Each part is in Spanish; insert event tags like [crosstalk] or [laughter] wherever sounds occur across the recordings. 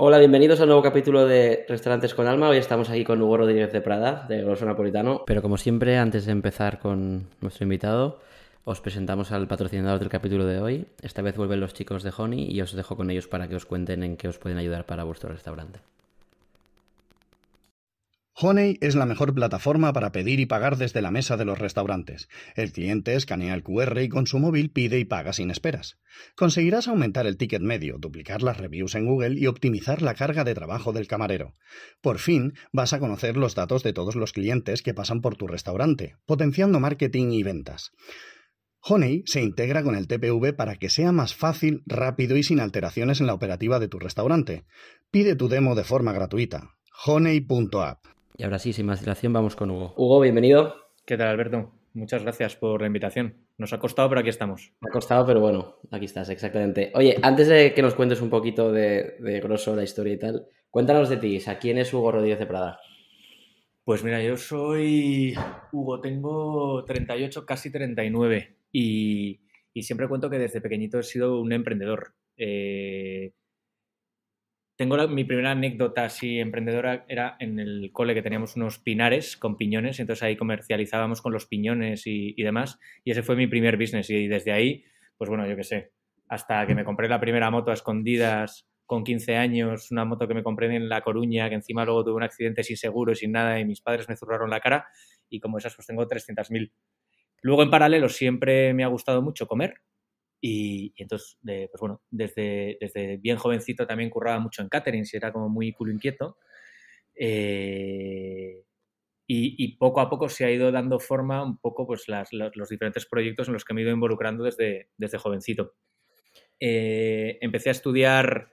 Hola, bienvenidos a un nuevo capítulo de Restaurantes con Alma. Hoy estamos aquí con Hugo Rodríguez de Prada, de Grosso Napolitano. Pero como siempre, antes de empezar con nuestro invitado, os presentamos al patrocinador del capítulo de hoy. Esta vez vuelven los chicos de Honey y os dejo con ellos para que os cuenten en qué os pueden ayudar para vuestro restaurante. Honey es la mejor plataforma para pedir y pagar desde la mesa de los restaurantes. El cliente escanea el QR y con su móvil pide y paga sin esperas. Conseguirás aumentar el ticket medio, duplicar las reviews en Google y optimizar la carga de trabajo del camarero. Por fin vas a conocer los datos de todos los clientes que pasan por tu restaurante, potenciando marketing y ventas. Honey se integra con el TPV para que sea más fácil, rápido y sin alteraciones en la operativa de tu restaurante. Pide tu demo de forma gratuita. honey.app. Y ahora sí, sin más dilación, vamos con Hugo. Hugo, bienvenido. ¿Qué tal, Alberto? Muchas gracias por la invitación. Nos ha costado, pero aquí estamos. Me ha costado, pero bueno, aquí estás, exactamente. Oye, antes de que nos cuentes un poquito de, de grosso la historia y tal, cuéntanos de ti. ¿A quién es Hugo Rodríguez de Prada? Pues mira, yo soy Hugo, tengo 38, casi 39 y, y siempre cuento que desde pequeñito he sido un emprendedor. Eh, tengo mi primera anécdota así emprendedora era en el cole que teníamos unos pinares con piñones, entonces ahí comercializábamos con los piñones y, y, demás, y ese fue mi primer business y desde ahí, pues bueno, yo qué sé, hasta que me compré la primera moto a escondidas con 15 años, una moto que me compré en La Coruña, que encima luego tuve un accidente sin seguro y sin nada y mis padres me zurraron la cara y como esas pues tengo 300.000. Luego en paralelo siempre me ha gustado mucho comer, y, y entonces, de, pues bueno, desde, desde, bien jovencito también curraba mucho en catering, si era como muy culo inquieto. Eh, y, y, poco a poco se ha ido dando forma un poco pues las, los, los, diferentes proyectos en los que me he ido involucrando desde, desde jovencito. Eh, empecé a estudiar,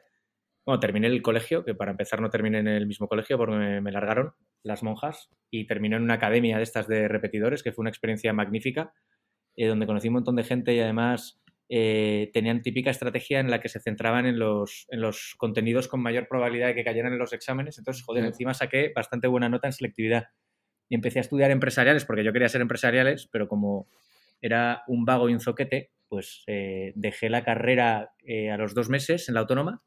bueno, terminé el colegio, que para empezar no terminé en el mismo colegio porque me, me largaron las monjas, y terminé en una academia de estas de repetidores, que fue una experiencia magnífica, eh, donde conocí un montón de gente y además eh, tenían típica estrategia en la que se centraban en los, en los, contenidos con mayor probabilidad de que cayeran en los exámenes. Entonces, joder, sí. encima saqué bastante buena nota en selectividad. Y empecé a estudiar empresariales porque yo quería ser empresariales, pero como era un vago y un zoquete, pues eh, dejé la carrera eh, a los dos meses en la autónoma.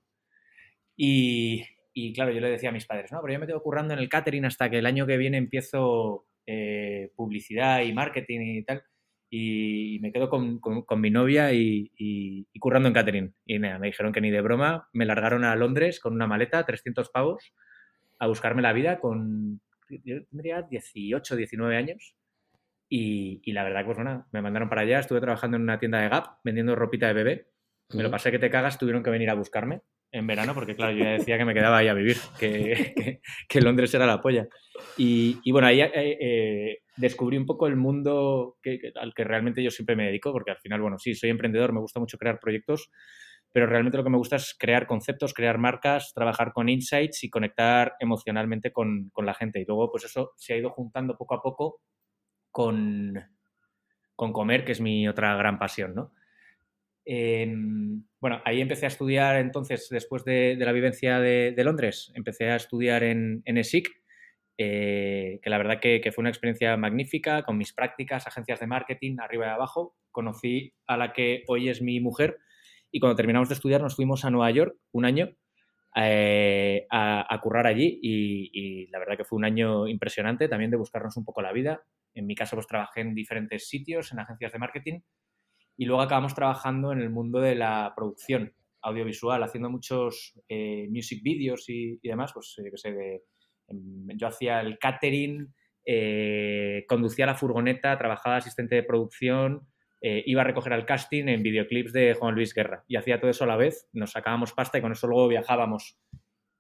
Y, y, claro, yo le decía a mis padres, no, pero yo me tengo currando en el catering hasta que el año que viene empiezo eh, publicidad y marketing y tal y me quedo con, con, con mi novia y, y, y, currando en catering. Y nada, me dijeron que ni de broma, me largaron a Londres con una maleta, 300 pavos, a buscarme la vida con, yo tendría 18, 19 años. Y, y la verdad, pues bueno, me mandaron para allá, estuve trabajando en una tienda de Gap, vendiendo ropita de bebé. Me lo pasé que te cagas, tuvieron que venir a buscarme en verano, porque claro, yo ya decía que me quedaba ahí a vivir, que, que, Londres era la polla. Y, y bueno, ahí eh, eh, descubrí un poco el mundo que, al que realmente yo siempre me dedico, porque al final, bueno, sí, soy emprendedor, me gusta mucho crear proyectos, pero realmente lo que me gusta es crear conceptos, crear marcas, trabajar con insights y conectar emocionalmente con, con la gente. Y luego, pues eso se ha ido juntando poco a poco con, con comer, que es mi otra gran pasión, ¿no? Eh, bueno, ahí empecé a estudiar entonces, después de, la vivencia de, Londres, empecé a estudiar en, en ESIC, eh, que la verdad que, fue una experiencia magnífica, con mis prácticas, agencias de marketing, arriba y abajo. Conocí a la que hoy es mi mujer y cuando terminamos de estudiar nos fuimos a Nueva York un año eh, a, a, currar allí y, y, la verdad que fue un año impresionante también de buscarnos un poco la vida. En mi caso pues trabajé en diferentes sitios, en agencias de marketing y luego acabamos trabajando en el mundo de la producción audiovisual, haciendo muchos eh, music videos y, demás, pues eh, que sé, de, yo hacía el catering, eh, conducía la furgoneta, trabajaba asistente de producción, iba a recoger al casting en videoclips de Juan Luis Guerra y hacía todo eso a la vez, nos sacábamos pasta y con eso luego viajábamos.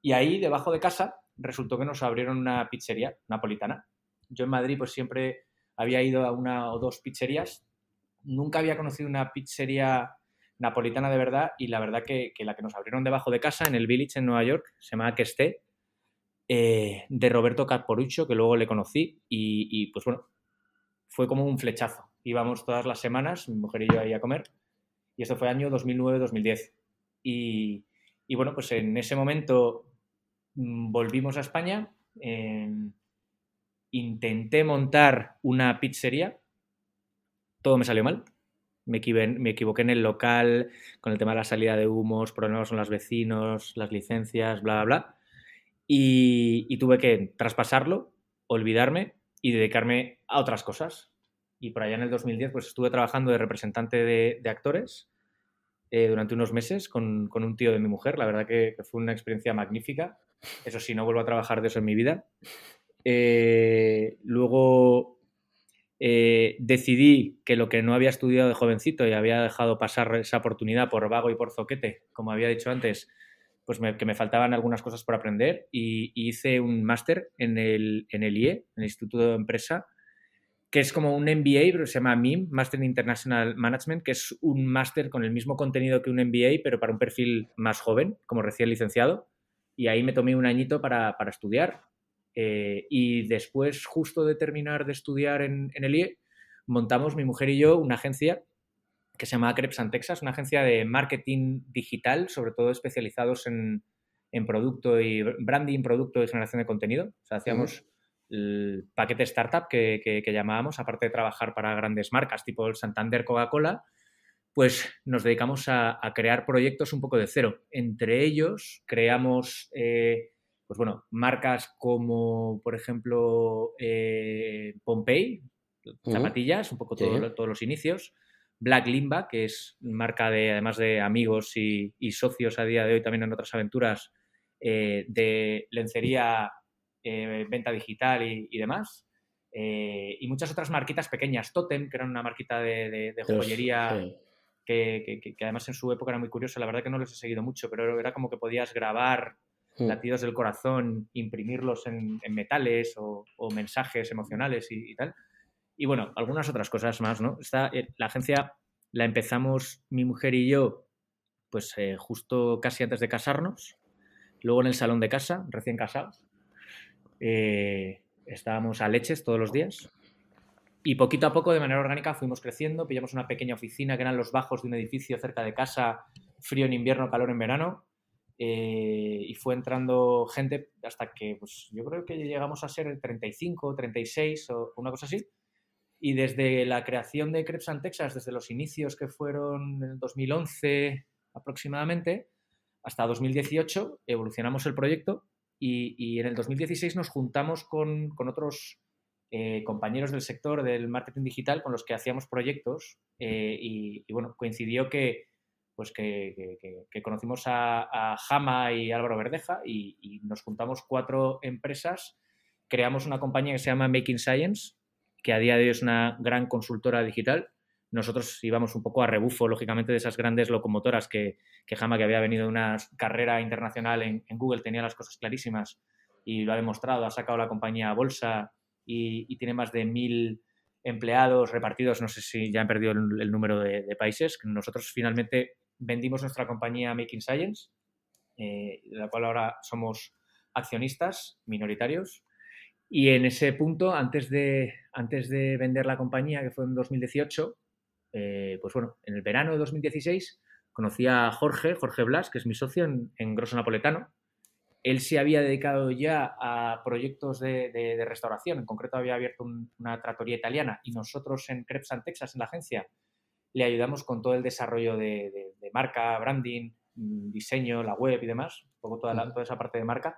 Y ahí, debajo de casa, resultó que nos abrieron una pizzería napolitana. Yo en Madrid pues siempre había ido a una o dos pizzerías nunca había conocido una pizzería napolitana de verdad y la verdad que, que, la que nos abrieron debajo de casa en el Village en Nueva York se llama Questé eh, de Roberto Caporucho que luego le conocí y, pues bueno fue como un flechazo. Íbamos todas las semanas mi mujer y yo ahí a comer y esto fue año 2009-2010 y, bueno pues en ese momento mmm, volvimos a España eh, intenté montar una pizzería todo me salió mal. me, equivoqué en el local, con el tema de la salida de humos, problemas con los vecinos, las licencias, bla, bla, bla. Y, tuve que traspasarlo, olvidarme y dedicarme a otras cosas. Y por allá en el 2010 pues estuve trabajando de representante de, actores eh, durante unos meses con, un tío de mi mujer. La verdad que, fue una experiencia magnífica. Eso sí, no vuelvo a trabajar de eso en mi vida. Eh, luego eh, decidí que lo que no había estudiado de jovencito y había dejado pasar esa oportunidad por vago y por zoquete, como había dicho antes, pues que me faltaban algunas cosas por aprender y, hice un máster en el, en el IE, en el Instituto de Empresa, que es como un MBA, pero se llama MIM, Master in International Management, que es un máster con el mismo contenido que un MBA, pero para un perfil más joven, como recién licenciado. Y ahí me tomé un añito para, para estudiar. Eh, y después, justo de terminar de estudiar en, en el IE, montamos mi mujer y yo una agencia que se llama Crepes Texas, una agencia de marketing digital, sobre todo especializados en, en producto y branding, producto y generación de contenido. O sea, hacíamos el paquete startup que, que, llamábamos, aparte de trabajar para grandes marcas tipo el Santander, Coca-Cola, pues nos dedicamos a, crear proyectos un poco de cero. Entre ellos creamos, eh, pues bueno, marcas como, por ejemplo, eh, Pompey, zapatillas, un poco todos los inicios. Black Limba, que es marca de, además de amigos y, socios a día de hoy también en otras aventuras, eh, de lencería, eh, venta digital y, demás. Eh, y muchas otras marquitas pequeñas, Totem, que era una marquita de, joyería que, además en su época era muy curiosa, la verdad que no los he seguido mucho, pero era como que podías grabar. Latidos del corazón, imprimirlos en, metales o, mensajes emocionales y tal. Y bueno, algunas otras cosas más, ¿no? Esta, eh, la agencia la empezamos mi mujer y yo, pues eh, justo casi antes de casarnos. Luego en el salón de casa, recién casados. Eh, estábamos a leches todos los días. Y poquito a poco, de manera orgánica, fuimos creciendo. Pillamos una pequeña oficina que eran los bajos de un edificio cerca de casa, frío en invierno, calor en verano. Y fue entrando gente hasta que, pues yo creo que llegamos a ser 35, 36 o una cosa así. Y desde la creación de Crepes and Texas, desde los inicios que fueron en el 2011 aproximadamente, hasta 2018 evolucionamos el proyecto y, en el 2016 nos juntamos con, otros eh, compañeros del sector del marketing digital con los que hacíamos proyectos eh, y, bueno, coincidió que, pues que, conocimos a, a, Jama y Álvaro Verdeja y, y nos juntamos cuatro empresas, creamos una compañía que se llama Making Science, que a día de hoy es una gran consultora digital. Nosotros íbamos un poco a rebufo, lógicamente, de esas grandes locomotoras que, que Jama, que había venido de una carrera internacional en, Google, tenía las cosas clarísimas y lo ha demostrado. Ha sacado la compañía a bolsa y, tiene más de mil empleados repartidos, no sé si ya han perdido el, número de, países. Nosotros finalmente vendimos nuestra compañía Making Science, eh, de la cual ahora somos accionistas minoritarios. Y en ese punto, antes de, antes de vender la compañía, que fue en 2018, eh, pues bueno, en el verano de 2016 conocí a Jorge, Jorge Blas, que es mi socio en, en Grosso Napoletano. Él se había dedicado ya a proyectos de, restauración, en concreto había abierto una tratoría italiana. Y nosotros en Crepes and Texas, en la agencia, le ayudamos con todo el desarrollo de, marca, branding, mm, diseño, la web y demás, un poco toda, toda esa parte de marca.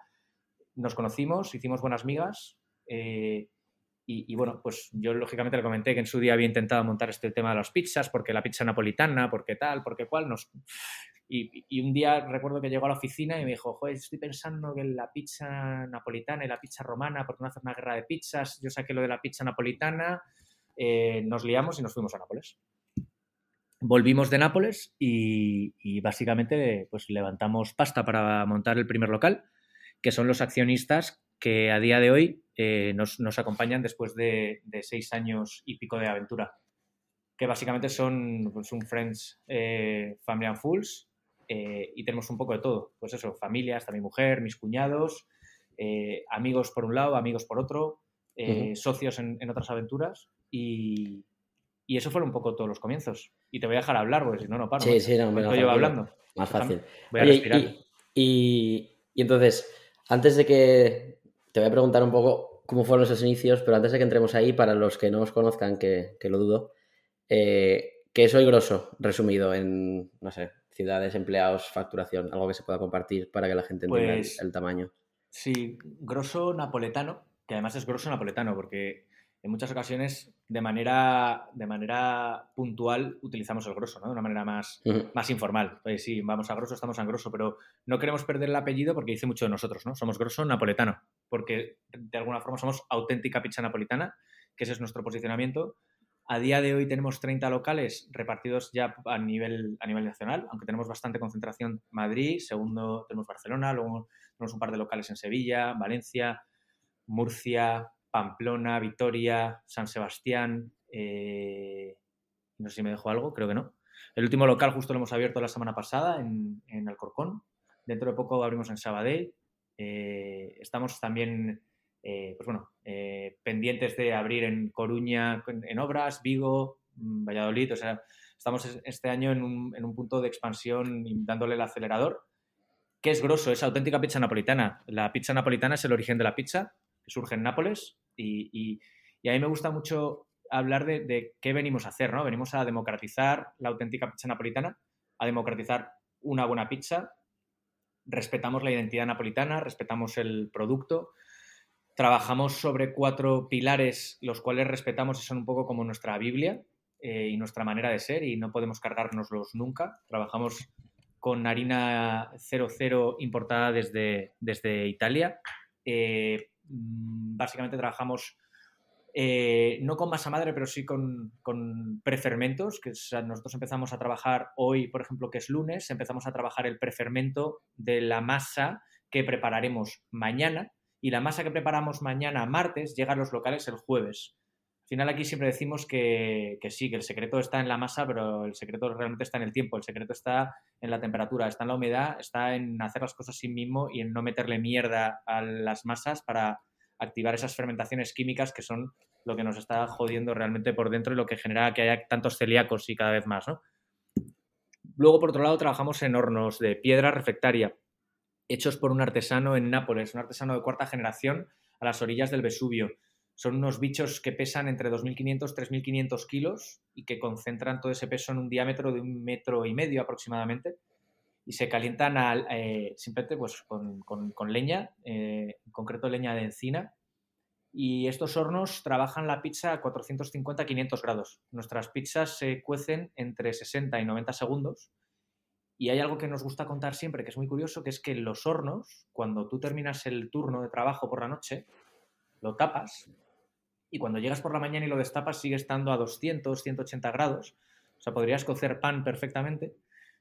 Nos conocimos, hicimos buenas migas eh, y, bueno, pues yo lógicamente le comenté que en su día había intentado montar este tema de las pizzas, porque la pizza napolitana, porque tal, porque cual. Nos... Y, un día recuerdo que llegó a la oficina y me dijo, joder, estoy pensando que la pizza napolitana y la pizza romana, ¿por qué no hacer una guerra de pizzas? Yo saqué lo de la pizza napolitana, eh, nos liamos y nos fuimos a Nápoles. Volvimos de Nápoles y, y básicamente pues levantamos pasta para montar el primer local, que son los accionistas que a día de hoy eh, nos, acompañan después de, seis años y pico de aventura, que básicamente son pues, un Friends eh, Family and Fools eh, y tenemos un poco de todo. Pues eso, familia, hasta mi mujer, mis cuñados, amigos por un lado, amigos por otro, socios en, otras aventuras y, eso fueron un poco todos los comienzos. Y te voy a dejar hablar, porque si no, no paro. Sí, sí, no, me Estoy hablando. Más fácil. Voy a respirar. y, entonces, antes de que te voy a preguntar un poco cómo fueron esos inicios, pero antes de que entremos ahí, para los que no os conozcan, que, lo dudo, eh, ¿qué es hoy grosso, resumido en, no sé, ciudades, empleados, facturación? Algo que se pueda compartir para que la gente entienda el, Pues- el tamaño. Sí, grosso napoletano, que además es grosso napoletano, porque en muchas ocasiones de manera, de manera puntual utilizamos el grosso, ¿no? De una manera más, más informal. Pues sí, vamos a grosso, estamos a grosso, pero no queremos perder el apellido porque dice mucho de nosotros, ¿no? Somos grosso napoletano, porque de alguna forma somos auténtica pizza napolitana, que ese es nuestro posicionamiento. A día de hoy tenemos 30 locales repartidos ya a nivel, a nivel nacional, aunque tenemos bastante concentración Madrid, segundo tenemos Barcelona, luego tenemos un par de locales en Sevilla, Valencia, Murcia, Pamplona, Vitoria, San Sebastián. eh, no sé si me dejo algo, creo que no. El último local justo lo hemos abierto la semana pasada en, en Alcorcón. Dentro de poco abrimos en Sabadell. Eh, estamos también, eh, pues bueno, pendientes de abrir en Coruña en, obras, Vigo, mm, Valladolid. O sea, estamos es- este año en un, en un punto de expansión dándole el acelerador. ¿Qué es grosso? Es auténtica pizza napolitana. La pizza napolitana es el origen de la pizza, que surge en Nápoles. Y, a mí me gusta mucho hablar de, qué venimos a hacer, ¿no? Venimos a democratizar la auténtica pizza napolitana, a democratizar una buena pizza. Respetamos la identidad napolitana, respetamos el producto. Trabajamos sobre cuatro pilares, los cuales respetamos y son un poco como nuestra Biblia eh, y nuestra manera de ser y no podemos cargárnoslos nunca. Trabajamos con harina 00 importada desde, desde Italia. Eh, básicamente trabajamos eh, no con masa madre, pero sí con, prefermentos, que nosotros empezamos a trabajar hoy, por ejemplo, que es lunes, empezamos a trabajar el prefermento de la masa que prepararemos mañana y la masa que preparamos mañana, martes, llega a los locales el jueves. Al final aquí siempre decimos que, sí, que el secreto está en la masa, pero el secreto realmente está en el tiempo, el secreto está en la temperatura, está en la humedad, está en hacer las cosas sin mismo y en no meterle mierda a las masas para activar esas fermentaciones químicas que son lo que nos está jodiendo realmente por dentro y lo que genera que haya tantos celíacos y cada vez más, ¿no? Luego, por otro lado, trabajamos en hornos de piedra reflectaria, hechos por un artesano en Nápoles, un artesano de cuarta generación a las orillas del Vesubio. Son unos bichos que pesan entre 2.500 y 3.500 kilos y que concentran todo ese peso en un diámetro de un metro y medio aproximadamente y se calientan al- eh, simplemente pues, con, con- con leña, eh, en concreto leña de encina. Y estos hornos trabajan la pizza a 450-500 grados. Nuestras pizzas se cuecen entre 60 y 90 segundos. Y hay algo que nos gusta contar siempre, que es muy curioso, que es que los hornos, cuando tú terminas el turno de trabajo por la noche, lo tapas y cuando llegas por la mañana y lo destapas sigue estando a 200, 180 grados. O sea, podrías cocer pan perfectamente.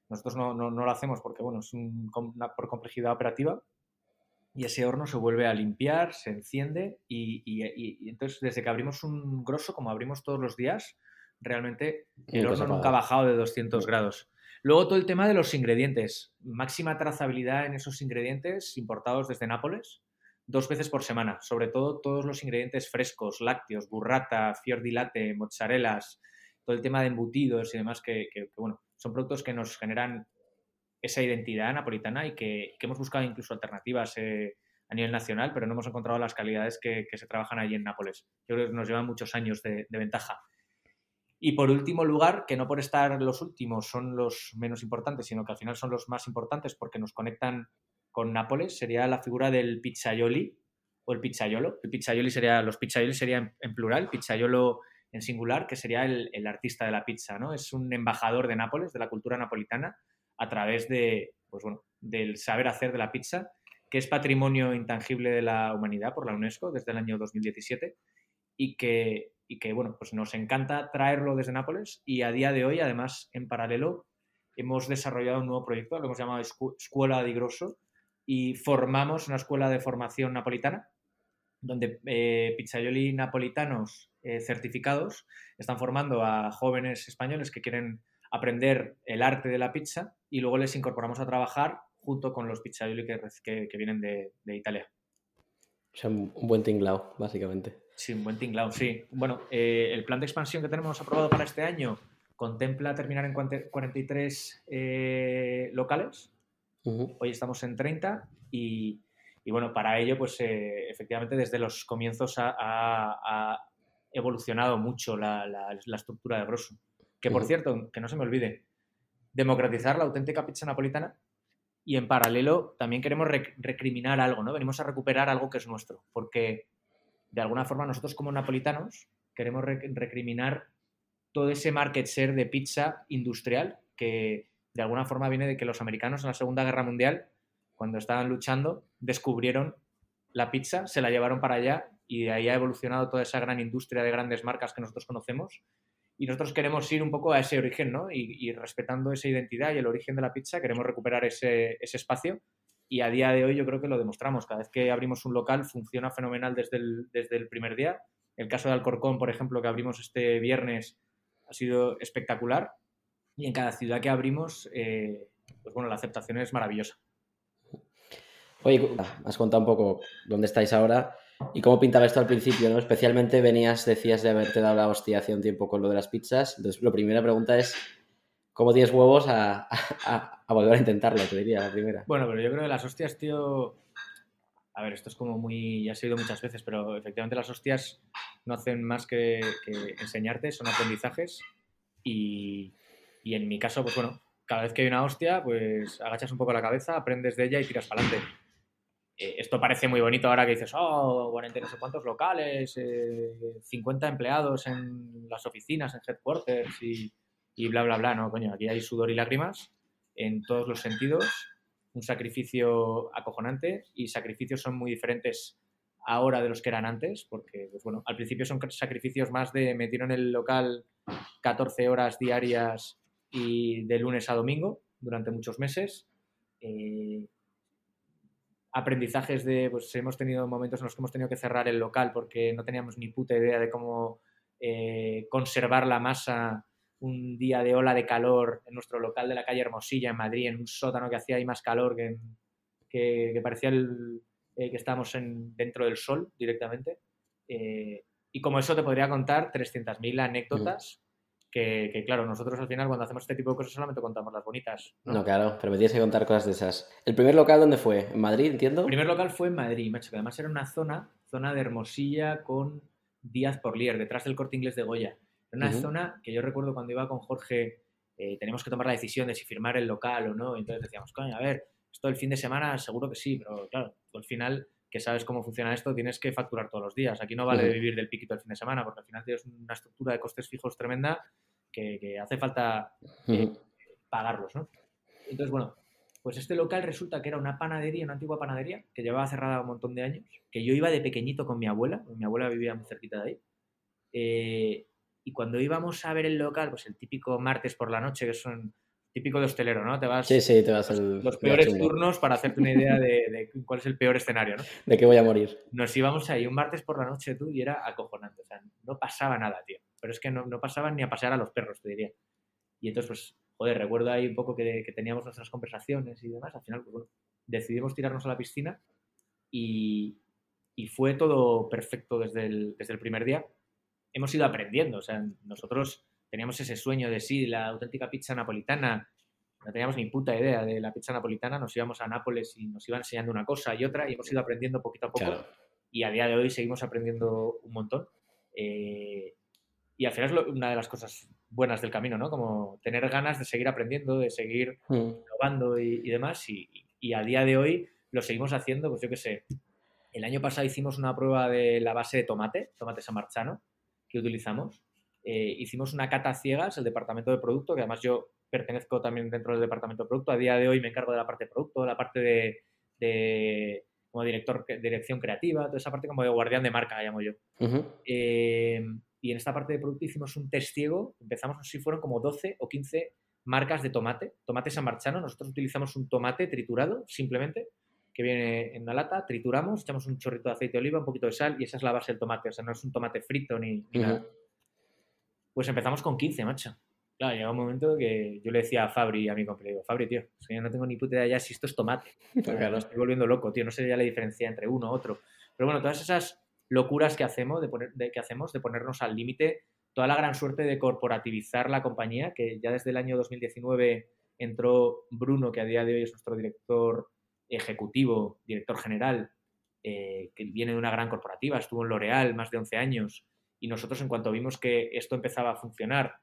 Nosotros no, no- no lo hacemos porque, bueno, es un- una- por complejidad operativa. Y ese horno se vuelve a limpiar, se enciende y, y- y- y entonces desde que abrimos un grosso, como abrimos todos los días, realmente el horno nunca ha bajado de 200 grados. Luego todo el tema de los ingredientes. Máxima trazabilidad en esos ingredientes importados desde Nápoles, dos veces por semana. Sobre todo todos los ingredientes frescos, lácteos, burrata, fior di latte, mozzarellas, todo el tema de embutidos y demás, que, bueno, son productos que nos generan esa identidad napolitana y que, que hemos buscado incluso alternativas eh, a nivel nacional, pero no hemos encontrado las calidades que, que se trabajan allí en Nápoles. Yo creo que nos llevan muchos años de, de ventaja. Y por último lugar, que no por estar los últimos son los menos importantes, sino que al final son los más importantes porque nos conectan con Nápoles, sería la figura del pizzaioli o el pizzaiolo. El pizzaioli sería, los pizzaioli serían en plural, pizzaiolo en singular, que sería el, el artista de la pizza, ¿no? Es un embajador de Nápoles, de la cultura napolitana, a través de, pues bueno, del saber hacer de la pizza, que es patrimonio intangible de la humanidad por la UNESCO desde el año 2017 y que, y que bueno, pues nos encanta traerlo desde Nápoles y a día de hoy, además, en paralelo, hemos desarrollado un nuevo proyecto, lo hemos llamado Escu- Escuela di Grosso y formamos una escuela de formación napolitana donde eh, pizzaioli napolitanos eh, certificados están formando a jóvenes españoles que quieren aprender el arte de la pizza y luego les incorporamos a trabajar junto con los pizzaioli que, que- que vienen de, de Italia. O sea, un buen tinglao, básicamente. Sí, un buen tinglao, sí. Bueno, eh, el plan de expansión que tenemos aprobado para este año contempla terminar en cuante- 43 eh, Hoy estamos en 30 y, y bueno, para ello, pues eh, efectivamente desde los comienzos ha, ha- ha evolucionado mucho la, la- la estructura de Grosso. Que por cierto, que no se me olvide, democratizar la auténtica pizza napolitana y en paralelo también queremos rec- recriminar algo, ¿no? Venimos a recuperar algo que es nuestro, porque de alguna forma nosotros como napolitanos queremos rec- recriminar todo ese market share de pizza industrial que de alguna forma viene de que los americanos en la Segunda Guerra Mundial, cuando estaban luchando, descubrieron la pizza, se la llevaron para allá y de ahí ha evolucionado toda esa gran industria de grandes marcas que nosotros conocemos. Y nosotros queremos ir un poco a ese origen, ¿no? Y, y respetando esa identidad y el origen de la pizza, queremos recuperar ese, ese espacio. Y a día de hoy yo creo que lo demostramos. Cada vez que abrimos un local funciona fenomenal desde el, desde el primer día. El caso de Alcorcón, por ejemplo, que abrimos este viernes, ha sido espectacular. Y en cada ciudad que abrimos, eh, pues bueno, la aceptación es maravillosa. Oye, has contado un poco dónde estáis ahora y cómo pintaba esto al principio, ¿no? Especialmente venías, decías de haberte dado la hostia hace un tiempo con lo de las pizzas. Entonces, la primera pregunta es, ¿cómo tienes huevos a, a- a volver a intentarlo? Te diría la primera. Bueno, pero yo creo que las hostias, tío. A ver, esto es como muy. Ya se ha oído muchas veces, pero efectivamente las hostias no hacen más que, que enseñarte, son aprendizajes. Y, y en mi caso, pues bueno, cada vez que hay una hostia, pues agachas un poco la cabeza, aprendes de ella y tiras para adelante. Eh, esto parece muy bonito ahora que dices, oh, 40 y no sé cuántos locales, eh, 50 empleados en las oficinas, en headquarters y, y bla, bla, bla. No, coño, aquí hay sudor y lágrimas en todos los sentidos, un sacrificio acojonante y sacrificios son muy diferentes ahora de los que eran antes, porque, pues bueno, al principio son sacrificios más de me tiro en el local 14 horas diarias y de lunes a domingo durante muchos meses. Eh, aprendizajes de, pues hemos tenido momentos en los que hemos tenido que cerrar el local porque no teníamos ni puta idea de cómo eh, conservar la masa un día de ola de calor en nuestro local de la calle Hermosilla en Madrid, en un sótano que hacía ahí más calor que, que, parecía el, eh, que estábamos en, dentro del sol directamente. Y como eso te podría contar 300.000 anécdotas que, que, claro, nosotros al final cuando hacemos este tipo de cosas solamente contamos las bonitas. ¿no? No, claro, pero me tienes que contar cosas de esas. ¿El primer local dónde fue? ¿En Madrid, entiendo? El primer local fue en Madrid, macho, que además era una zona, zona de Hermosilla con Díaz por Lier, detrás del corte inglés de Goya. Era una zona que yo recuerdo cuando iba con Jorge, eh, teníamos que tomar la decisión de si firmar el local o no. Entonces decíamos, coño, a ver, esto el fin de semana seguro que sí, pero claro, al final, que sabes cómo funciona esto, tienes que facturar todos los días. Aquí no vale vivir del piquito el fin de semana, porque al final tienes una estructura de costes fijos tremenda que, que hace falta Ujú. pagarlos, ¿no? Entonces, bueno, pues este local resulta que era una panadería, una antigua panadería, que llevaba cerrada un montón de años, que yo iba de pequeñito con mi abuela, mi abuela vivía muy cerquita de ahí, eh, y cuando íbamos a ver el local, pues el típico martes por la noche, que es un típico de hostelero, ¿no? Te vas Sí, sí, te vas los, al. los peores turnos para hacerte una idea de, de cuál es el peor escenario, ¿no? ¿De qué voy a morir? Nos íbamos ahí un martes por la noche tú y era acojonante. O sea, no pasaba nada, tío. Pero es que no, no pasaban ni a pasear a los perros, te diría. Y entonces, pues, joder, recuerdo ahí un poco que, que teníamos nuestras conversaciones y demás. Al final, pues bueno, decidimos tirarnos a la piscina y, y fue todo perfecto desde el, desde el primer día. Hemos ido aprendiendo. O sea, nosotros teníamos ese sueño de sí, la auténtica pizza napolitana. No teníamos ni puta idea de la pizza napolitana. Nos íbamos a Nápoles y nos iban enseñando una cosa y otra y hemos ido aprendiendo poquito a poco Claro. y a día de hoy seguimos aprendiendo un montón. Eh, y al final es lo- una de las cosas buenas del camino, ¿no? Como tener ganas de seguir aprendiendo, de seguir Mm. probando y, y demás. Y, y a día de hoy lo seguimos haciendo, pues yo qué sé. El año pasado hicimos una prueba de la base de tomate, tomate samarchano, que utilizamos. Eh, hicimos una cata ciegas, el departamento de producto, que además yo pertenezco también dentro del departamento de producto. A día de hoy me encargo de la parte de producto, la parte de, de como director, dirección creativa, toda esa parte como de guardián de marca, la llamo yo. Eh, y en esta parte de producto hicimos un test ciego. Empezamos, no sé si fueron como 12 o 15 marcas de tomate. Tomate samarchano. Nosotros utilizamos un tomate triturado, simplemente, que viene en una lata. Trituramos, echamos un chorrito de aceite de oliva, un poquito de sal y esa es la base del tomate. O sea, no es un tomate frito ni, nada. Pues empezamos con 15, macho. Claro, llega un momento que yo le decía a Fabri, a mi compañero, digo, Fabri, tío, es yo no tengo ni puta idea ya si esto es tomate. Claro. Me estoy volviendo loco, tío. No sé ya la diferencia entre uno otro. Pero bueno, todas esas locuras que hacemos de, poner, de, que hacemos de ponernos al límite, toda la gran suerte de corporativizar la compañía, que ya desde el año 2019 entró Bruno, que a día de hoy es nuestro director ejecutivo, director general, eh, que viene de una gran corporativa, estuvo en L'Oreal más de 11 años, y nosotros en cuanto vimos que esto empezaba a funcionar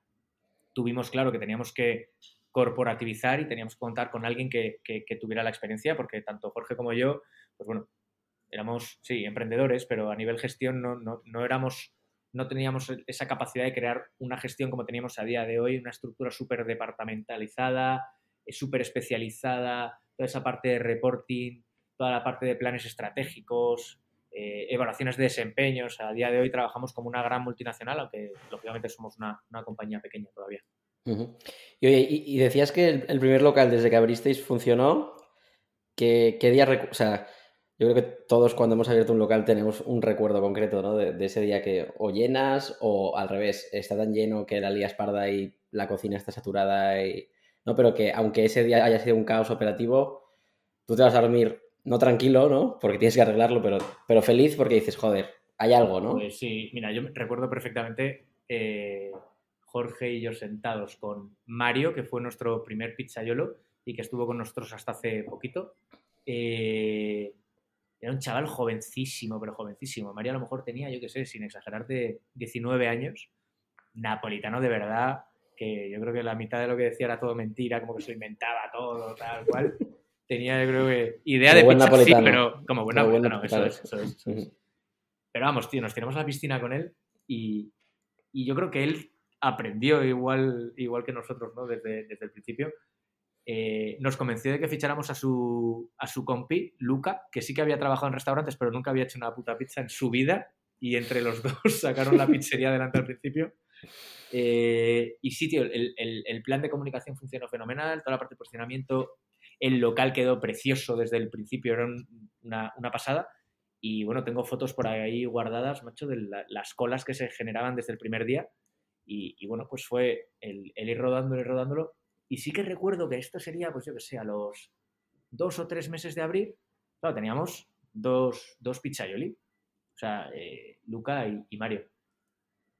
tuvimos claro que teníamos que corporativizar y teníamos que contar con alguien que, tuviera la experiencia, porque tanto Jorge como yo, pues bueno, éramos, sí, emprendedores, pero a nivel gestión no, no, no éramos no teníamos esa capacidad de crear una gestión como teníamos a día de hoy, una estructura súper departamentalizada, eh, súper especializada, toda esa parte de reporting, toda la parte de planes estratégicos, eh, evaluaciones de desempeños. a día de hoy trabajamos como una gran multinacional, aunque lógicamente somos una, compañía pequeña todavía. y, decías que el, primer local desde que abristeis funcionó. ¿Qué, día, o sea, yo creo que todos cuando hemos abierto un local tenemos un recuerdo concreto, ¿no? De, ese día que o llenas o al revés, está tan lleno que la lías parda y la cocina está saturada y... No, pero que aunque ese día haya sido un caos operativo, tú te vas a dormir no tranquilo, ¿no? Porque tienes que arreglarlo, pero, pero feliz porque dices, joder, hay algo, ¿no? Pues sí, mira, yo recuerdo perfectamente eh, Jorge y yo sentados con Mario, que fue nuestro primer pizzaiolo y que estuvo con nosotros hasta hace poquito. Eh, era un chaval jovencísimo, pero jovencísimo. Mario a lo mejor tenía, yo qué sé, sin exagerarte, 19 años. Napolitano de verdad, que yo creo que la mitad de lo que decía era todo mentira, como que se inventaba todo, tal cual tenía, yo creo que, idea de pizza, sí, pero como buen napolitano, eso es, eso es, Pero vamos, tío, nos tiramos a la piscina con él y, y, yo creo que él aprendió igual, igual que nosotros, ¿no? Desde, desde el principio. Eh, nos convenció de que ficháramos a su, a su compi, Luca, que sí que había trabajado en restaurantes, pero nunca había hecho una puta pizza en su vida. Y entre los [laughs] dos sacaron la pizzería adelante al principio. Eh, y sí, tío, el, el, el, plan de comunicación funcionó fenomenal, toda la parte de posicionamiento el local quedó precioso desde el principio, era una, pasada. Y bueno, tengo fotos por ahí guardadas, macho, de las colas que se generaban desde el primer día. Y, bueno, pues fue el, ir rodándolo y rodándolo. Y sí que recuerdo que esto sería, pues yo que sé, a los dos o tres meses de abril, claro, teníamos dos, dos o sea, eh, Luca y Mario.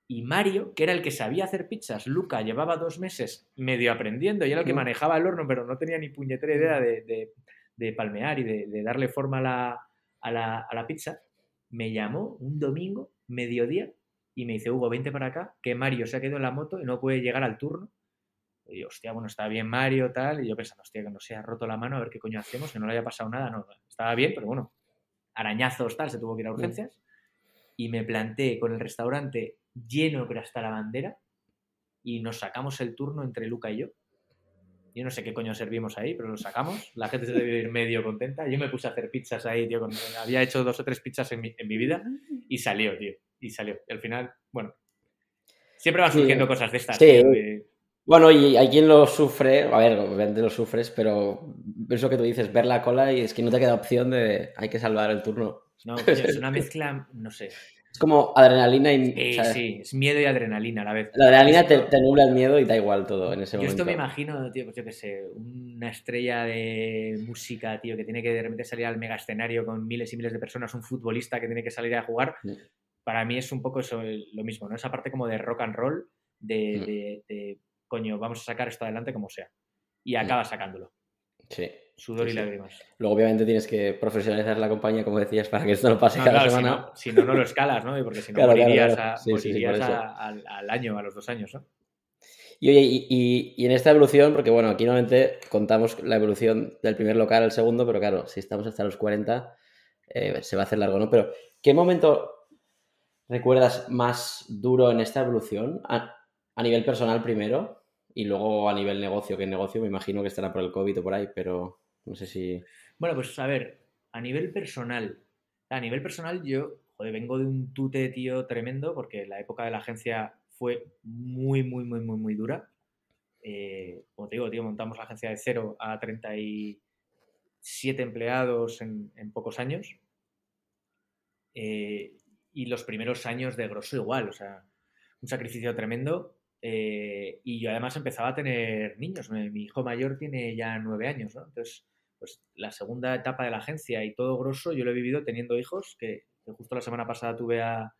Y Mario, que era el que sabía hacer pizzas, Luca llevaba dos meses medio aprendiendo y era el que manejaba el horno, pero no tenía ni puñetera idea de, palmear y de, darle forma a la, pizza, me llamó un domingo, mediodía, y me dice, Hugo, vente para acá, que Mario se ha quedado en la moto y no puede llegar al turno. Y yo, hostia, bueno, está bien Mario, tal. Y yo pensando, hostia, que no se ha roto la mano, a ver qué coño hacemos, que no le haya pasado nada. No, estaba bien, pero bueno, arañazos, tal, se tuvo que ir a urgencias. Y me planté con el restaurante lleno pero hasta la bandera y nos sacamos el turno entre Luca y yo. Yo no sé qué coño servimos ahí, pero lo sacamos. La gente se debe ir medio contenta. Yo me puse a hacer pizzas ahí, tío. había hecho dos o tres pizzas en mi, en mi vida y salió, tío. Y salió. Y al final, bueno, siempre van surgiendo cosas de estas. Sí. Bueno, y hay quien lo sufre, a ver, obviamente lo sufres, pero eso que tú dices, ver la cola y es que no te queda opción de hay que salvar el turno. No, es [laughs] una mezcla, no sé. Es como adrenalina y. Sí, sí, es miedo y adrenalina a la vez. La adrenalina te, te, nubla el miedo y da igual todo en ese momento. Yo esto me imagino, tío, pues yo qué sé, una estrella de música, tío, que tiene que de repente salir al mega escenario con miles y miles de personas, un futbolista que tiene que salir a jugar. Para mí es un poco eso, lo mismo, ¿no? Esa parte como de rock and roll, de, de coño, vamos a sacar esto adelante como sea. Y acaba sacándolo. Sí. Sudor y lágrimas. Luego, obviamente, tienes que profesionalizar la compañía, como decías, para que esto no pase cada semana. Si no, no, lo escalas, ¿no? Porque si no, claro, morirías, al, año, a los dos años, ¿no? Y oye, y, en esta evolución, porque bueno, aquí normalmente contamos la evolución del primer local al segundo, pero claro, si estamos hasta los 40, eh, se va a hacer largo, ¿no? Pero, ¿qué momento recuerdas más duro en esta evolución? A, a nivel personal primero, y luego a nivel negocio, que en negocio me imagino que estará por el COVID o por ahí, pero no sé si. Bueno, pues a ver, a nivel personal. A nivel personal, yo, joder, vengo de un tute, tío, tremendo, porque la época de la agencia fue muy, muy, muy, muy, muy dura. Eh, como te digo, tío, montamos la agencia de cero a 37 empleados en, pocos años. Eh, y los primeros años de grosso igual, o sea, un sacrificio tremendo. Eh, y yo además empezaba a tener niños. Mi hijo mayor tiene ya nueve años, ¿no? Entonces, pues la segunda etapa de la agencia y todo grosso, yo lo he vivido teniendo hijos, que, justo la semana pasada tuve a,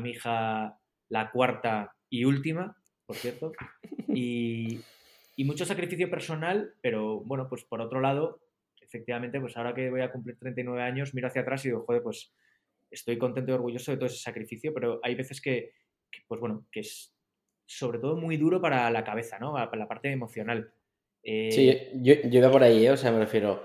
mi hija la cuarta y última, por cierto, [laughs] y, mucho sacrificio personal, pero bueno, pues por otro lado, efectivamente, pues ahora que voy a cumplir 39 años, miro hacia atrás y digo, joder, pues estoy contento y orgulloso de todo ese sacrificio, pero hay veces que, que pues bueno, que es, sobre todo muy duro para la cabeza, ¿no? Para la parte emocional. Sí, Eh, yo, yo iba por ahí, ¿eh? O sea, me refiero.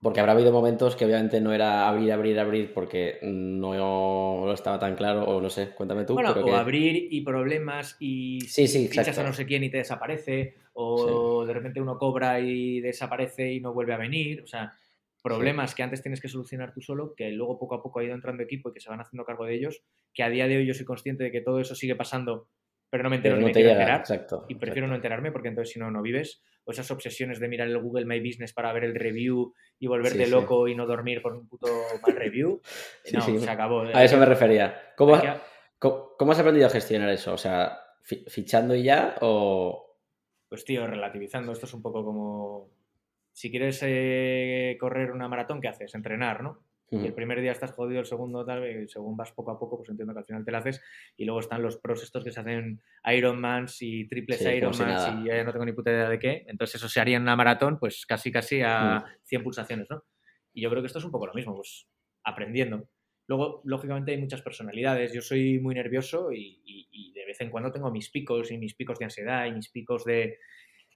Porque habrá habido momentos que obviamente no era abrir, abrir, abrir porque no, no estaba tan claro, o no sé, cuéntame tú. bueno, o que- abrir y problemas y Sí, sí, fichas exacto. a no sé quién y te desaparece, o de repente uno cobra y desaparece y no vuelve a venir, o sea, problemas que antes tienes que solucionar tú solo, que luego poco a poco ha ido entrando equipo y que se van haciendo cargo de ellos, que a día de hoy yo soy consciente de que todo eso sigue pasando, pero no me entero pero ni no me te quiero llega. enterar. Exacto. Y prefiero no enterarme porque entonces si no, no vives. O esas obsesiones de mirar el Google My Business para ver el review y volverte Sí, sí. loco y no dormir por un puto mal review. [laughs] Sí, no, se acabó. A eso me refería. ¿Cómo, que- cómo- has aprendido a gestionar eso? O sea, fi- ¿fichando y ya o...? Pues tío, relativizando, esto es un poco como... Si quieres eh, correr una maratón, ¿qué haces? Entrenar, ¿no? Y el primer día estás jodido, el segundo tal, y según vas poco a poco, pues entiendo que al final te la haces. Y luego están los pros estos que se hacen Ironmans y triples Sí, si Ironmans nada. y yo ya no tengo ni puta idea de qué. Entonces eso se haría en una maratón, pues casi casi a 100 pulsaciones, ¿no? Y yo creo que esto es un poco lo mismo, pues aprendiendo. Luego, lógicamente, hay muchas personalidades. Yo soy muy nervioso y, y- y de vez en cuando tengo mis picos y mis picos de ansiedad y mis picos de,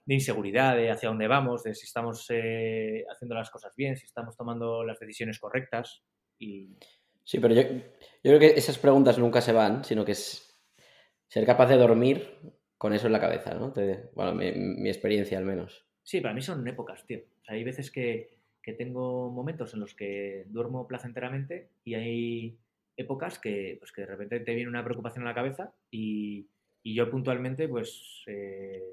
de inseguridad, de hacia dónde vamos, de si estamos eh, haciendo las cosas bien, si estamos tomando las decisiones correctas. Y Sí, pero yo, yo creo que esas preguntas nunca se van, sino que es ser capaz de dormir con eso en la cabeza, ¿no? Te- bueno, mi, mi experiencia al menos. sí, para mí son épocas, tío. O sea, hay veces que, que tengo momentos en los que duermo placenteramente y hay épocas que, pues, que de repente te viene una preocupación a la cabeza y, y yo puntualmente, pues, eh,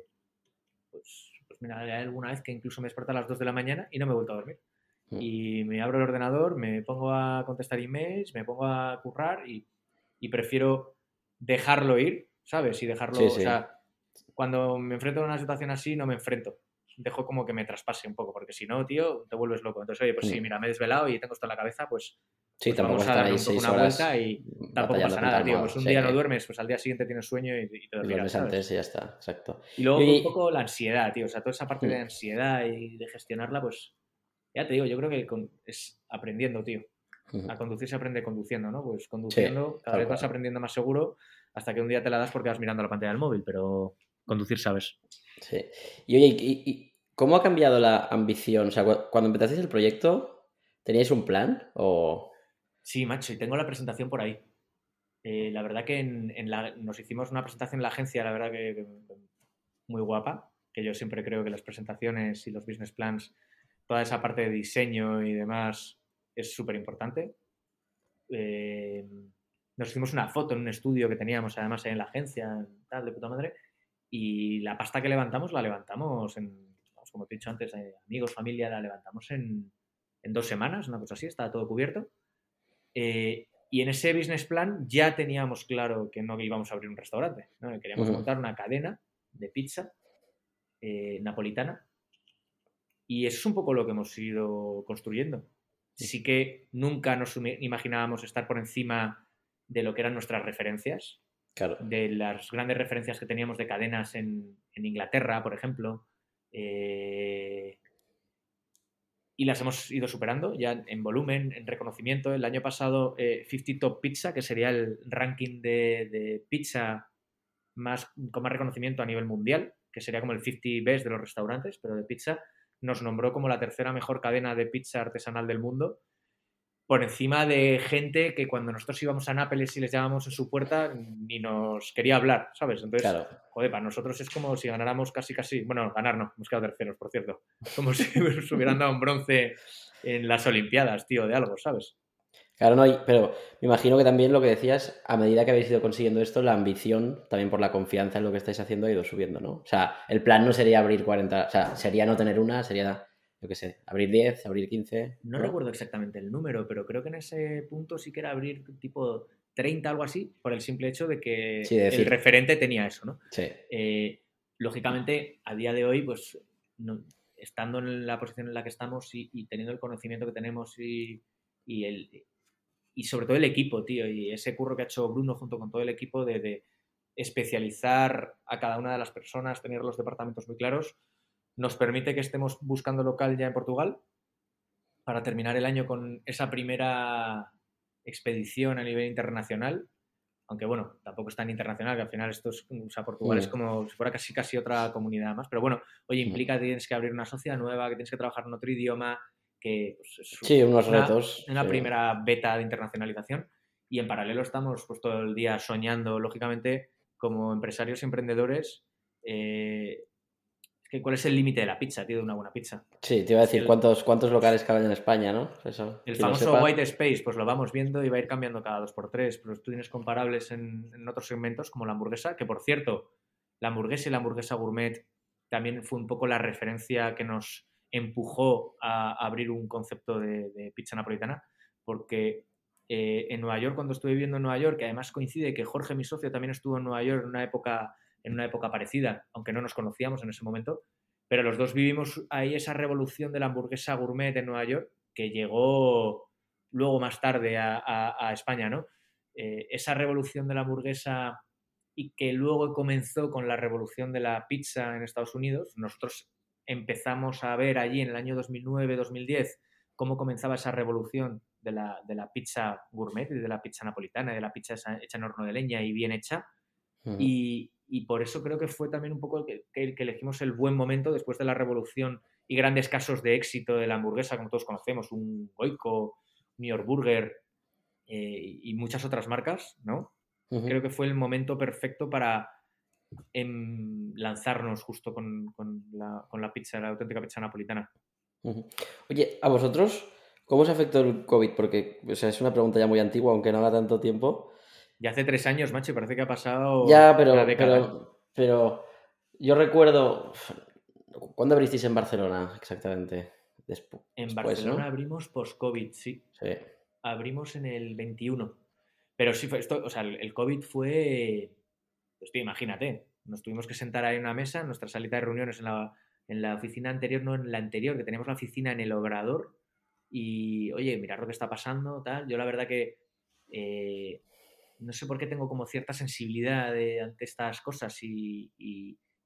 pues, pues mira, hay alguna vez que incluso me despierto a las 2 de la mañana y no me he vuelto a dormir. Mm. Y me abro el ordenador, me pongo a contestar emails, me pongo a currar y, y prefiero dejarlo ir, ¿sabes? Y dejarlo, Sí, o sea, cuando me enfrento a una situación así, no me enfrento. Dejo como que me traspase un poco, porque si no, tío, te vuelves loco. Entonces, oye, pues sí, Mm. mira, me he desvelado y tengo esto en la cabeza, pues, Sí, pues tampoco vamos a darle un poco una vuelta y tampoco pasa nada, tío. Pues un Sí, día no duermes, pues al día siguiente tienes sueño y, y te duermes ¿sabes? antes y ya está, exacto. Y luego Y- un poco la ansiedad, tío. O sea, toda esa parte de Mm. ansiedad y de gestionarla, pues ya te digo, yo creo que con- es aprendiendo, tío. A conducir se aprende conduciendo, ¿no? Pues conduciendo, cada vez vas aprendiendo más seguro hasta que un día te la das porque vas mirando la pantalla del móvil, pero conducir sabes. Sí. Y oye, ¿y, y cómo ha cambiado la ambición? O sea, cu- cuando empezasteis el proyecto, ¿teníais un plan? O... Sí, macho, y tengo la presentación por ahí. Eh, la verdad que en, la- nos hicimos una presentación en la agencia, la verdad que, muy guapa, que yo siempre creo que las presentaciones y los business plans, toda esa parte de diseño y demás es súper importante. Eh, nos hicimos una foto en un estudio que teníamos además ahí en la agencia, tal, de puta madre, y la pasta que levantamos la levantamos en, como te he dicho antes, eh, amigos, familia, la levantamos en, en dos semanas, una cosa así, estaba todo cubierto. Eh, y en ese business plan ya teníamos claro que no íbamos a abrir un restaurante, queríamos montar una cadena de pizza eh, napolitana. Y eso es un poco lo que hemos ido construyendo. Sí que nunca nos imaginábamos estar por encima de lo que eran nuestras referencias, Claro. de las grandes referencias que teníamos de cadenas en, en Inglaterra, por ejemplo. eh, y las hemos ido superando ya en volumen, en reconocimiento. El año pasado, eh, 50 Top Pizza, que sería el ranking de, de pizza más, con más reconocimiento a nivel mundial, que sería como el 50 best de los restaurantes, pero de pizza, nos nombró como la tercera mejor cadena de pizza artesanal del mundo, por encima de gente que cuando nosotros íbamos a Nápoles y les llamábamos en su puerta, ni nos quería hablar, ¿sabes? Entonces, Claro. joder, para nosotros es como si ganáramos casi, casi, bueno, ganar no, hemos quedado terceros, por cierto, [laughs] como si nos hubieran dado un bronce en las Olimpiadas, tío, de algo, ¿sabes? Claro, no, pero me imagino que también lo que decías, a medida que habéis ido consiguiendo esto, la ambición, también por la confianza en lo que estáis haciendo, ha ido subiendo, ¿no? O sea, el plan no sería abrir 40, o sea, sería no tener una, sería, yo qué sé, abrir 10, abrir 15. No recuerdo exactamente el número, pero creo que en ese punto sí que era abrir tipo 30, algo así, por el simple hecho de que Sí, de el referente tenía eso, ¿no? Sí, Eh, lógicamente, a día de hoy, pues no- estando en la posición en la que estamos y, y teniendo el conocimiento que tenemos y, y el, y sobre todo el equipo, tío, y ese curro que ha hecho Bruno junto con todo el equipo de, de especializar a cada una de las personas, tener los departamentos muy claros, nos permite que estemos buscando local ya en Portugal para terminar el año con esa primera expedición a nivel internacional aunque bueno, tampoco es tan internacional, que al final esto es, o sea, Portugal es mm. como si fuera casi casi otra comunidad más, pero bueno, oye, mm. implica que tienes que abrir una sociedad nueva, que tienes que trabajar en otro idioma, que pues, es sí, unos retos. Una primera beta de internacionalización y en paralelo estamos pues todo el día soñando, lógicamente, como empresarios y emprendedores, eh, ¿Cuál es el límite de la pizza, tío, de una buena pizza? Sí, te iba a decir, ¿cuántos, cuántos locales caben en España, no? el famoso white space, pues lo vamos viendo y va a ir cambiando cada dos por tres, pero tú tienes comparables en, otros segmentos como la hamburguesa, que por cierto, la hamburguesa y la hamburguesa gourmet también fue un poco la referencia que nos empujó a abrir un concepto de, pizza napolitana, porque eh, en Nueva York, cuando estuve viviendo en Nueva York, que además coincide que Jorge, mi socio, también estuvo en Nueva York en una época en una época parecida, aunque no nos conocíamos en ese momento, pero los dos vivimos ahí esa revolución de la hamburguesa gourmet en Nueva York, que llegó luego más tarde a, España, ¿no? Eh, esa revolución de la hamburguesa y que luego comenzó con la revolución de la pizza en Estados Unidos, nosotros empezamos a ver allí en el año 2009-2010 cómo comenzaba esa revolución de la, de la, pizza gourmet y de la pizza napolitana, de la pizza hecha en horno de leña y bien hecha. y, y por eso creo que fue también un poco que, que, elegimos el buen momento después de la revolución y grandes casos de éxito de la hamburguesa, como todos conocemos, un Goico, New York Burger eh, y muchas otras marcas, ¿no? Creo que fue el momento perfecto para em, lanzarnos justo con, la, pizza, la auténtica pizza napolitana. Oye, ¿a vosotros cómo se afectó el COVID? Porque es una pregunta ya muy antigua, aunque no haga tanto tiempo. Ya hace tres años, macho, parece que ha pasado. Ya, pero, pero, yo recuerdo. ¿Cuándo abristeis en Barcelona exactamente? en Barcelona abrimos post-COVID, sí. Sí. Abrimos en el 21. Pero sí, fue esto, o sea, el COVID fue. Pues imagínate, nos tuvimos que sentar ahí en una mesa, en nuestra salita de reuniones en la, en la oficina anterior, no en la anterior, que teníamos la oficina en el Obrador. Y, oye, mirar lo que está pasando, tal. Yo la verdad que eh, no sé por qué tengo como cierta sensibilidad ante estas cosas y,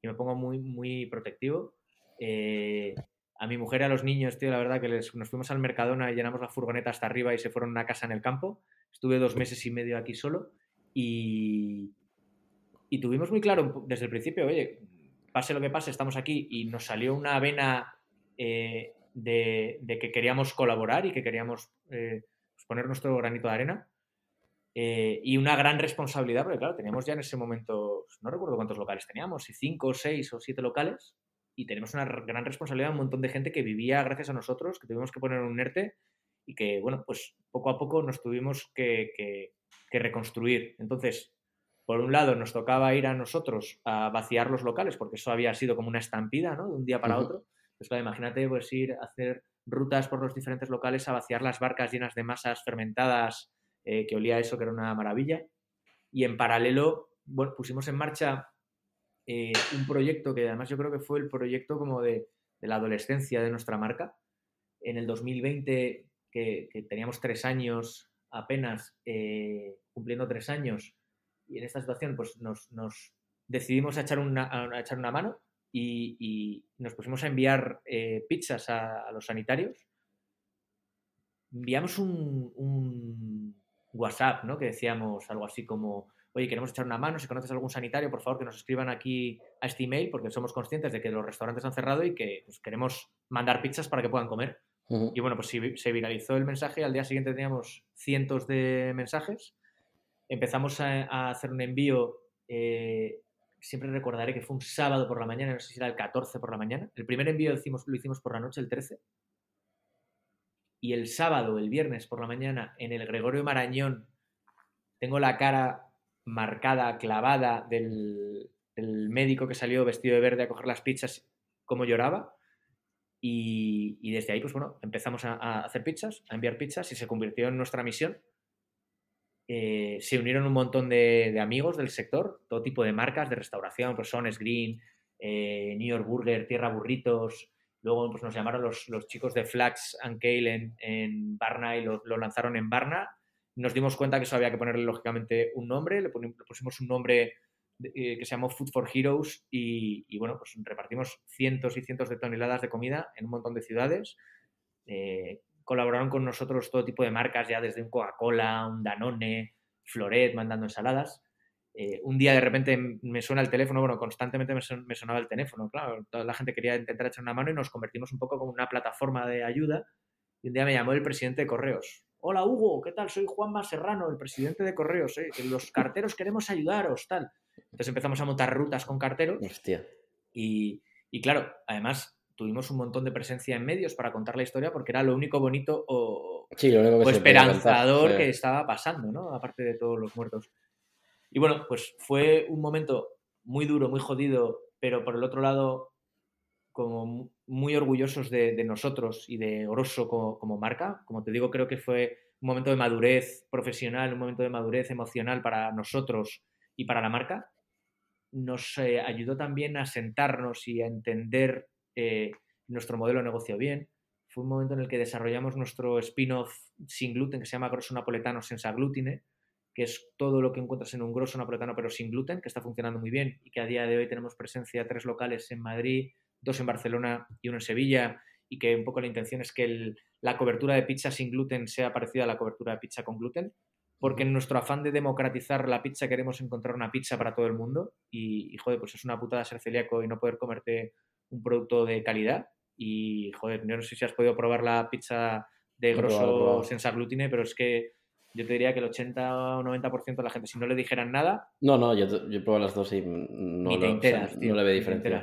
me pongo muy, muy protectivo. Eh, a mi mujer y a los niños, tío, la verdad que nos fuimos al Mercadona y llenamos la furgoneta hasta arriba y se fueron a una casa en el campo. Estuve dos meses y medio aquí solo y, y tuvimos muy claro desde el principio, oye, pase lo que pase, estamos aquí y nos salió una vena eh, de, que queríamos colaborar y que queríamos eh, pues poner nuestro granito de arena. Eh, y una gran responsabilidad, porque claro, teníamos ya en ese momento, no recuerdo cuántos locales teníamos, si cinco, seis o siete locales, y tenemos una gran responsabilidad, un montón de gente que vivía gracias a nosotros, que tuvimos que poner un ERTE y que, bueno, pues poco a poco nos tuvimos que, reconstruir. Entonces, por un lado, nos tocaba ir a nosotros a vaciar los locales, porque eso había sido como una estampida, ¿no? De un día para otro. Pues claro, imagínate, pues ir a hacer rutas por los diferentes locales a vaciar las barcas llenas de masas fermentadas eh, que olía eso, que era una maravilla. Y en paralelo, bueno, pusimos en marcha eh, un proyecto que además yo creo que fue el proyecto como de, la adolescencia de nuestra marca. En el 2020, que, teníamos tres años apenas, eh, cumpliendo tres años, y en esta situación pues nos, decidimos a echar una, echar una mano y, nos pusimos a enviar pizzas a, los sanitarios. Enviamos un WhatsApp, ¿no? Que decíamos algo así como, oye, queremos echar una mano, si conoces algún sanitario, por favor que nos escriban aquí a este email, porque somos conscientes de que los restaurantes han cerrado y que pues, queremos mandar pizzas para que puedan comer. Y bueno, pues se viralizó el mensaje, al día siguiente teníamos cientos de mensajes, empezamos a, hacer un envío, eh, siempre recordaré que fue un sábado por la mañana, no sé si era el 14 por la mañana, el primer envío lo hicimos, lo hicimos por la noche, el 13, y el sábado, el viernes por la mañana, en el Gregorio Marañón, tengo la cara marcada, clavada del, médico que salió vestido de verde a coger las pizzas, cómo lloraba. Y, desde ahí, pues bueno, empezamos a, hacer pizzas, a enviar pizzas y se convirtió en nuestra misión. Eh, se unieron un montón de, amigos del sector, todo tipo de marcas de restauración, personas Green, eh, New York Burger, Tierra Burritos, Luego pues, nos llamaron los, chicos de Flax and Kale en, en Barna y lo, lanzaron en Barna. Nos dimos cuenta que eso había que ponerle lógicamente un nombre, le, pusimos un nombre eh, que se llamó Food for Heroes y, bueno, pues repartimos cientos y cientos de toneladas de comida en un montón de ciudades. Eh, colaboraron con nosotros todo tipo de marcas, ya desde un Coca-Cola, un Danone, Floret mandando ensaladas. Eh, un día de repente me suena el teléfono, bueno, constantemente me, sonaba el teléfono, claro, toda la gente quería intentar echar una mano y nos convertimos un poco como una plataforma de ayuda. Y un día me llamó el presidente de Correos. Hola Hugo, ¿qué tal? Soy Juan Serrano, el presidente de Correos. ¿eh? Los carteros queremos ayudaros, tal. Entonces empezamos a montar rutas con carteros. Hostia. Y, y claro, además tuvimos un montón de presencia en medios para contar la historia porque era lo único bonito o, esperanzador que estaba pasando, ¿no? Aparte de todos los muertos. Y bueno, pues fue un momento muy duro, muy jodido, pero por el otro lado, como muy orgullosos de, nosotros y de Oroso como, marca. Como te digo, creo que fue un momento de madurez profesional, un momento de madurez emocional para nosotros y para la marca. Nos eh, ayudó también a sentarnos y a entender eh, nuestro modelo de negocio bien. Fue un momento en el que desarrollamos nuestro spin-off sin gluten que se llama Grosso Napoletano Senza Glutine, que es todo lo que encuentras en un grosso napoletano pero sin gluten, que está funcionando muy bien y que a día de hoy tenemos presencia tres locales en Madrid, dos en Barcelona y uno en Sevilla y que un poco la intención es que la cobertura de pizza sin gluten sea parecida a la cobertura de pizza con gluten, porque en nuestro afán de democratizar la pizza queremos encontrar una pizza para todo el mundo y, y joder, pues es una putada ser celíaco y no poder comerte un producto de calidad. Y, joder, yo no sé si has podido probar la pizza de grosso sin glutine, pero es que yo te diría que el 80 o 90% de la gente, si no le dijeran nada... No, no, yo, yo probado las dos y no, lo, no le ve diferencia.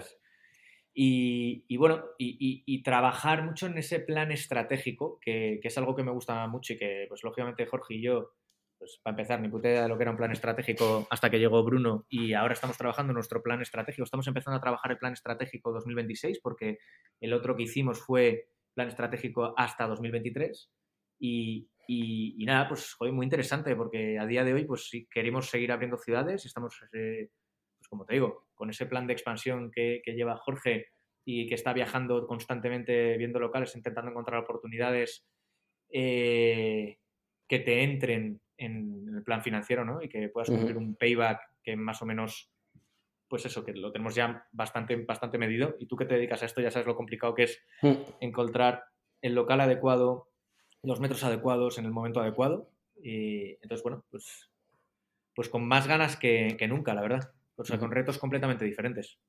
Y, y, bueno, y, y, trabajar mucho en ese plan estratégico, que, que, es algo que me gusta mucho y que, pues lógicamente, Jorge y yo pues para empezar, ni puta idea de lo que era un plan estratégico hasta que llegó Bruno y ahora estamos trabajando nuestro plan estratégico. Estamos empezando a trabajar el plan estratégico 2026 porque el otro que hicimos fue plan estratégico hasta 2023 y, y, nada, pues fue muy interesante porque a día de hoy pues si queremos seguir abriendo ciudades, estamos, eh, pues como te digo, con ese plan de expansión que, que lleva Jorge y que está viajando constantemente viendo locales, intentando encontrar oportunidades eh, que te entren en el plan financiero, ¿no? Y que puedas cumplir un payback que más o menos, pues eso, que lo tenemos ya bastante, bastante medido. Y tú que te dedicas a esto ya sabes lo complicado que es mm. encontrar el local adecuado, los metros adecuados en el momento adecuado. Y entonces, bueno, pues, pues con más ganas que, nunca, la verdad. O sea, con retos completamente diferentes.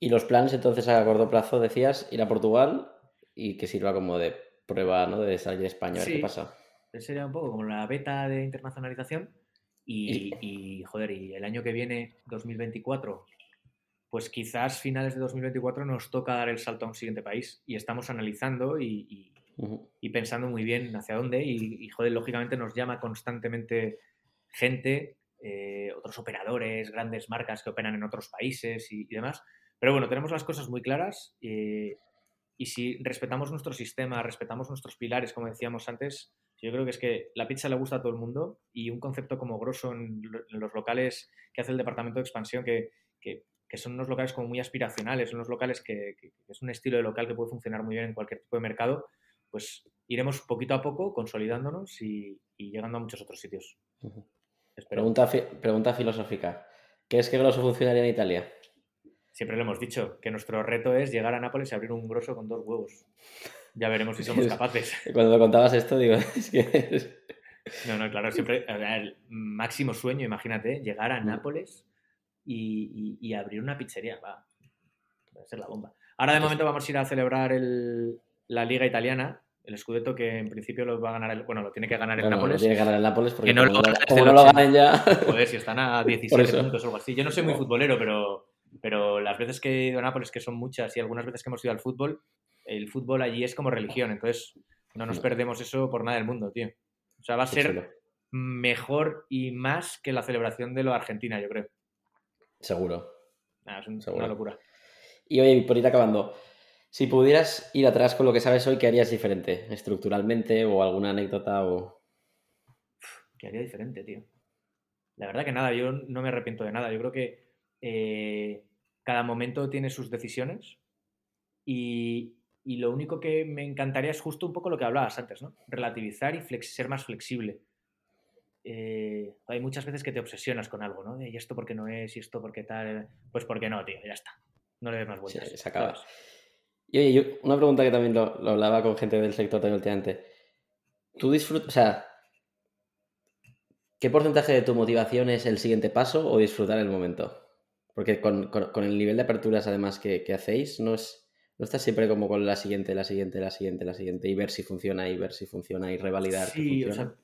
Y los planes entonces a corto plazo decías ir a Portugal y que sirva como de prueba, ¿no? De salir a España, a ver qué pasa sería un poco como la beta de internacionalización. Y, joder, y el año que viene, 2024, pues quizás finales de 2024 nos toca dar el salto a un siguiente país. Y estamos analizando y, pensando muy bien hacia dónde. Y, joder, lógicamente nos llama constantemente gente, eh, otros operadores, grandes marcas que operan en otros países y, demás. Pero bueno, tenemos las cosas muy claras. Eh, y si respetamos nuestro sistema, respetamos nuestros pilares, como decíamos antes, yo creo que es que la pizza le gusta a todo el mundo y un concepto como grosso en, los locales que hace el departamento de expansión, que, son unos locales como muy aspiracionales, unos locales que, es un estilo de local que puede funcionar muy bien en cualquier tipo de mercado, pues iremos poquito a poco consolidándonos y, llegando a muchos otros sitios. Pregunta, pregunta filosófica. ¿Crees que grosso funcionaría en Italia? Siempre lo hemos dicho, que nuestro reto es llegar a Nápoles y abrir un grosso con dos huevos. Ya veremos si [laughs] somos capaces. Cuando contabas esto, digo, [laughs] es que... No, no, claro, siempre el máximo sueño, imagínate, llegar a. Nápoles y, abrir una pizzería, va, va a ser la bomba. Ahora de momento vamos a ir a celebrar la Liga Italiana, el Scudetto que en principio lo va a ganar, el, bueno, lo tiene que ganar el Nápoles. tiene que ganar el Nápoles porque no, lo, no lo ganen ya... [laughs] Joder, si están a 17 puntos o algo así. Yo no soy muy futbolero, pero, pero las veces que he ido a Nápoles, que son muchas, y algunas veces que hemos ido al fútbol, el fútbol allí es como religión, entonces no nos perdemos eso por nada del mundo, tío. O sea, va a ser mejor y más que la celebración de lo Argentina, yo creo. Seguro. es una locura. Y oye, por ir acabando, si pudieras ir atrás con lo que sabes hoy, ¿qué harías diferente? ¿Estructuralmente o alguna anécdota o...? ¿Qué haría diferente, tío? La verdad que nada, yo no me arrepiento de nada. Yo creo que eh, cada momento tiene sus decisiones y, y lo único que me encantaría es justo un poco lo que hablabas antes, ¿no? Relativizar y ser más flexible. Eh, hay muchas veces que te obsesionas con algo, ¿no? ¿Y esto porque no es? ¿Y esto porque tal? Pues porque no, tío, ya está. No le des más vueltas. se acaba. Y oye, yo, una pregunta que también lo, hablaba con gente del sector también últimamente. ¿Tú disfrutas, o sea, ¿Qué porcentaje de tu motivación es el siguiente paso o disfrutar el momento? Porque con, el nivel de aperturas además que, hacéis, no es, no estás siempre como con la siguiente, la siguiente, la siguiente, la siguiente, y ver si funciona, y ver si funciona, y revalidar. Sí, o sea,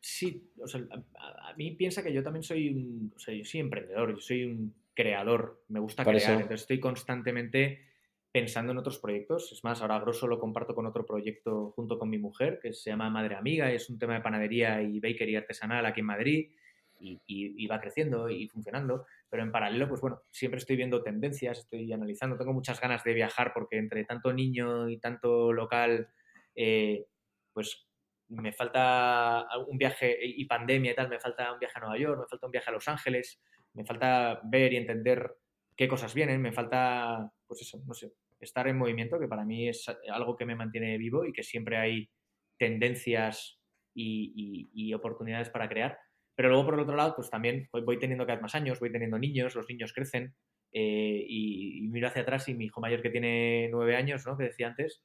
sí, o sea, a, mí piensa que yo también soy un, o sea, yo soy emprendedor, yo soy un creador, me gusta crear, entonces estoy constantemente pensando en otros proyectos. Es más, ahora Grosso lo comparto con otro proyecto junto con mi mujer, que se llama Madre Amiga, es un tema de panadería y bakery artesanal aquí en Madrid y, va creciendo y funcionando. Pero en paralelo, pues bueno, siempre estoy viendo tendencias, estoy analizando. Tengo muchas ganas de viajar porque entre tanto niño y tanto local, eh, pues me falta un viaje y pandemia y tal, me falta un viaje a Nueva York, me falta un viaje a Los Ángeles, me falta ver y entender qué cosas vienen, me falta, pues eso, no sé, estar en movimiento, que para mí es algo que me mantiene vivo y que siempre hay tendencias y, oportunidades para crear. Pero luego, por el otro lado, pues también voy teniendo cada vez más años, voy teniendo niños, los niños crecen eh, y, miro hacia atrás y mi hijo mayor que tiene nueve años, ¿no? Que decía antes,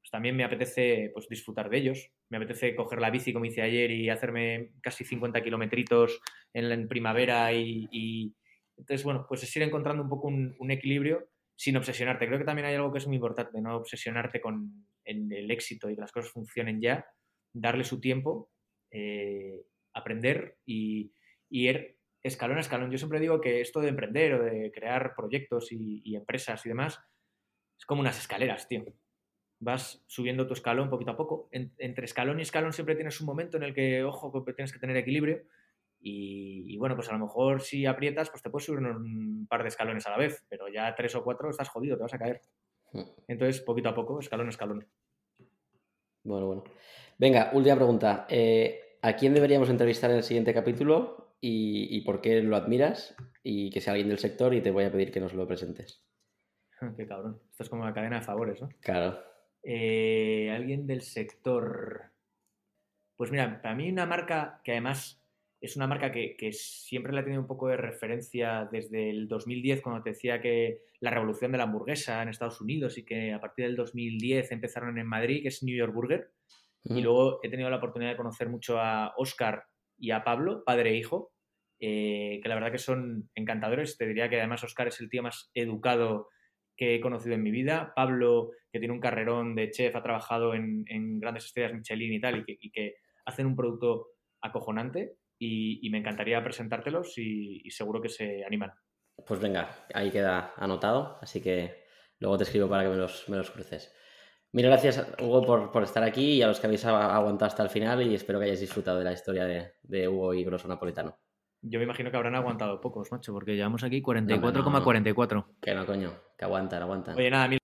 pues también me apetece pues, disfrutar de ellos. Me apetece coger la bici, como hice ayer, y hacerme casi 50 kilometritos en, en primavera y, entonces, bueno, pues es ir encontrando un poco un, equilibrio sin obsesionarte. Creo que también hay algo que es muy importante, no obsesionarte con el, éxito y que las cosas funcionen ya, darle su tiempo, eh, aprender y, ir escalón a escalón. Yo siempre digo que esto de emprender o de crear proyectos y, empresas y demás es como unas escaleras, tío. Vas subiendo tu escalón poquito a poco. entre escalón y escalón siempre tienes un momento en el que, ojo, tienes que tener equilibrio y, bueno, pues a lo mejor si aprietas, pues te puedes subir un par de escalones a la vez, pero ya tres o cuatro estás jodido, te vas a caer. Hmm. Entonces, poquito a poco, escalón a escalón. Bueno, bueno. Venga, última pregunta. Eh, ¿A quién deberíamos entrevistar en el siguiente capítulo y, por qué lo admiras? Y que sea alguien del sector y te voy a pedir que nos lo presentes. [laughs] Qué cabrón. Esto es como una cadena de favores, ¿no? Claro. Eh, alguien del sector. Pues mira, para mí una marca que además es una marca que, siempre la he tenido un poco de referencia desde el 2010, cuando te decía que la revolución de la hamburguesa en Estados Unidos y que a partir del 2010 empezaron en Madrid, que es New York Burger. Y luego he tenido la oportunidad de conocer mucho a Oscar y a Pablo, padre e hijo, eh, que la verdad que son encantadores. Te diría que además Oscar es el tío más educado que he conocido en mi vida. Pablo, que tiene un carrerón de chef, ha trabajado en, grandes estrellas Michelin y tal, y que, y que hacen un producto acojonante y, me encantaría presentártelos y, seguro que se animan. Pues venga, ahí queda anotado, así que luego te escribo para que me los, me los cruces. Mil gracias, Hugo, por, por, estar aquí y a los que habéis aguantado hasta el final y espero que hayáis disfrutado de la historia de, de Hugo y Grosso Napolitano. Yo me imagino que habrán aguantado pocos, macho, porque llevamos aquí 44,44. Que no, coño, que aguantan, aguantan. Oye, nada, mil